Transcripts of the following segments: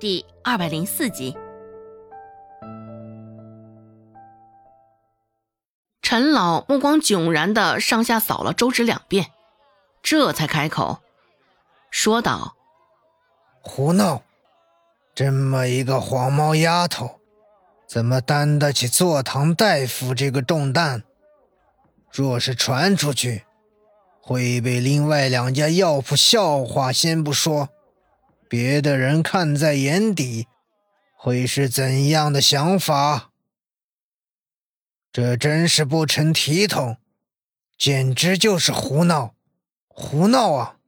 第二百零四集。陈老目光迥然的上下扫了周芷两遍，这才开口说道：“胡闹！这么一个黄毛丫头，怎么担得起坐堂大夫这个重担？若是传出去，会被另外两家药铺笑话，先不说，别的人看在眼底，会是怎样的想法？”这真是不成体统，简直就是胡闹，胡闹啊！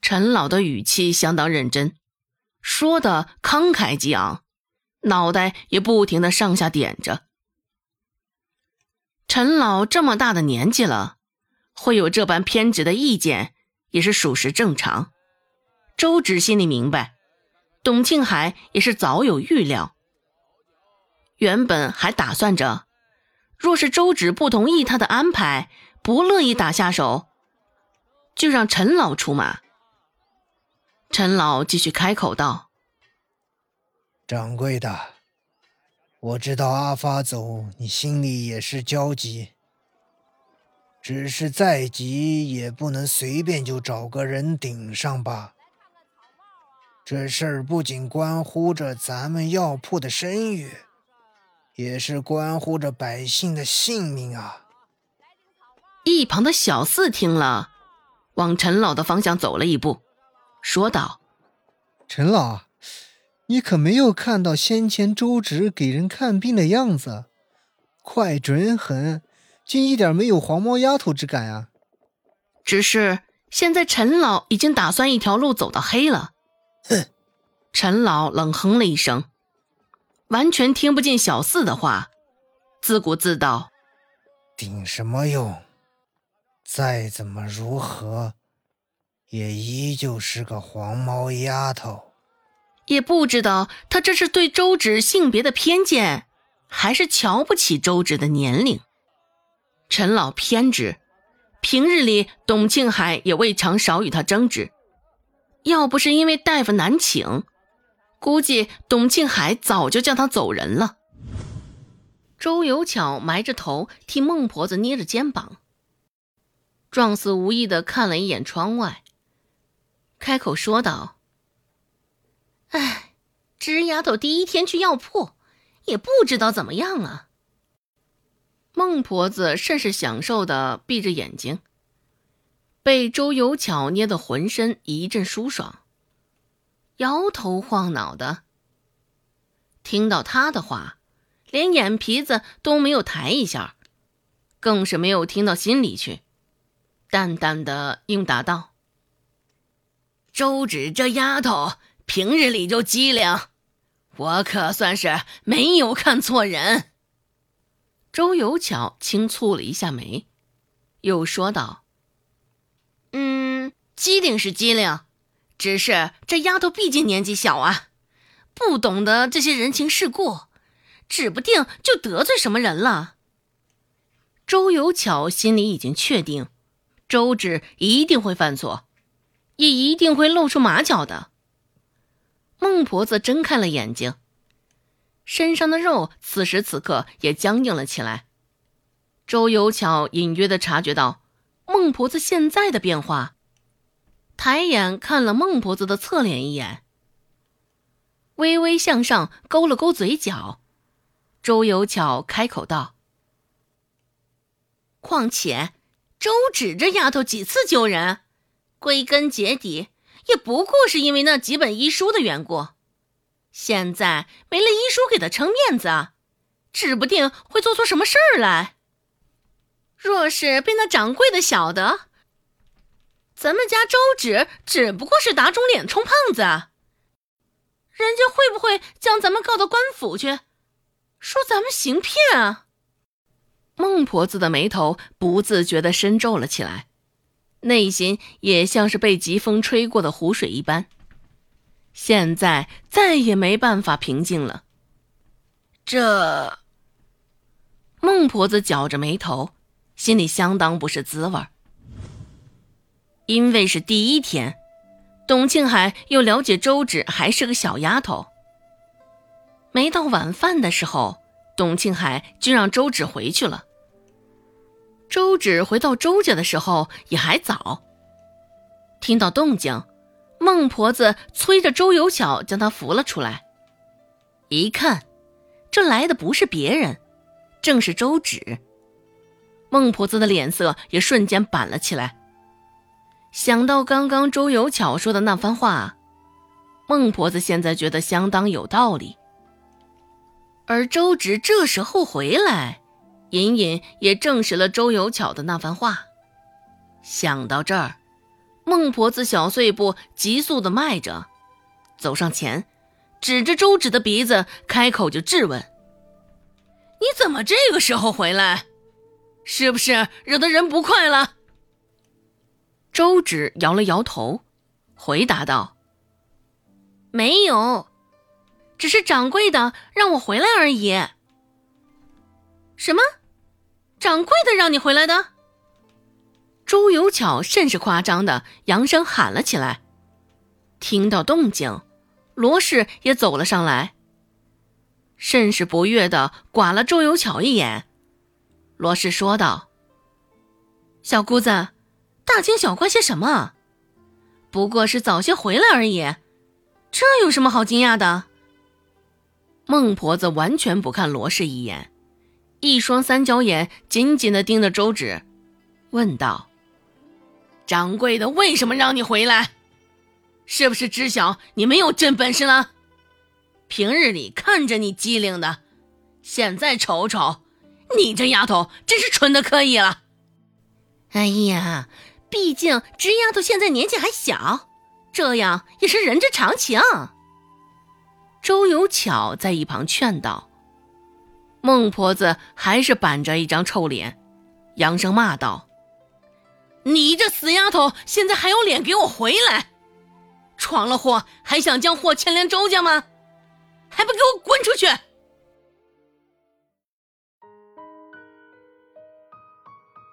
陈老的语气相当认真，说的慷慨激昂，脑袋也不停的上下点着。陈老这么大的年纪了，会有这般偏执的意见，也是属实正常。周芷心里明白，董庆海也是早有预料，原本还打算着。若是周芷不同意他的安排，不乐意打下手，就让陈老出马。陈老继续开口道：“掌柜的，我知道阿发走，你心里也是焦急。只是再急，也不能随便就找个人顶上吧。这事儿不仅关乎着咱们药铺的声誉。”也是关乎着百姓的性命啊！一旁的小四听了，往陈老的方向走了一步，说道：“陈老，你可没有看到先前周芷给人看病的样子，快准狠，竟一点没有黄毛丫头之感啊！只是现在陈老已经打算一条路走到黑了。”哼！陈老冷哼了一声。完全听不进小四的话，自顾自道：“顶什么用？再怎么如何，也依旧是个黄毛丫头。也不知道他这是对周芷性别的偏见，还是瞧不起周芷的年龄。陈老偏执，平日里董庆海也未尝少与他争执。要不是因为大夫难请。”估计董庆海早就叫他走人了。周有巧埋着头替孟婆子捏着肩膀，状似无意的看了一眼窗外，开口说道：“哎，芝丫头第一天去药铺，也不知道怎么样啊。”孟婆子甚是享受的闭着眼睛，被周有巧捏得浑身一阵舒爽。摇头晃脑的，听到他的话，连眼皮子都没有抬一下，更是没有听到心里去，淡淡的应答道：“周芷这丫头平日里就机灵，我可算是没有看错人。”周有巧轻蹙了一下眉，又说道：“嗯，机灵是机灵。”只是这丫头毕竟年纪小啊，不懂得这些人情世故，指不定就得罪什么人了。周有巧心里已经确定，周芷一定会犯错，也一定会露出马脚的。孟婆子睁开了眼睛，身上的肉此时此刻也僵硬了起来。周有巧隐约的察觉到孟婆子现在的变化。抬眼看了孟婆子的侧脸一眼，微微向上勾了勾嘴角，周有巧开口道：“况且，周芷这丫头几次救人，归根结底也不过是因为那几本医书的缘故。现在没了医书给她撑面子，指不定会做出什么事儿来。若是被那掌柜的晓得……”咱们家周芷只不过是打肿脸充胖子，人家会不会将咱们告到官府去，说咱们行骗啊？孟婆子的眉头不自觉的深皱了起来，内心也像是被疾风吹过的湖水一般，现在再也没办法平静了。这孟婆子绞着眉头，心里相当不是滋味儿。因为是第一天，董庆海又了解周芷还是个小丫头。没到晚饭的时候，董庆海就让周芷回去了。周芷回到周家的时候也还早。听到动静，孟婆子催着周有巧将她扶了出来。一看，这来的不是别人，正是周芷。孟婆子的脸色也瞬间板了起来。想到刚刚周有巧说的那番话，孟婆子现在觉得相当有道理。而周芷这时候回来，隐隐也证实了周有巧的那番话。想到这儿，孟婆子小碎步急速的迈着，走上前，指着周芷的鼻子，开口就质问：“你怎么这个时候回来？是不是惹得人不快了？”周芷摇了摇头，回答道：“没有。”只是掌柜的让我回来而已。什么？掌柜的让你回来的？周有巧甚是夸张的扬声喊了起来。听到动静，罗氏也走了上来，甚是不悦的剐了周有巧一眼。罗氏说道：“小姑子，大惊小怪些什么？不过是早些回来而已，这有什么好惊讶的？”孟婆子完全不看罗氏一眼，一双三角眼紧紧的盯着周芷，问道：“掌柜的为什么让你回来？是不是知晓你没有真本事了？平日里看着你机灵的，现在瞅瞅，你这丫头真是蠢的可以了。哎呀，毕竟直丫头现在年纪还小，这样也是人之常情。”周有巧在一旁劝道：“孟婆子还是板着一张臭脸，扬声骂道：‘你这死丫头，现在还有脸给我回来？闯了祸还想将祸牵连周家吗？还不给我滚出去！’”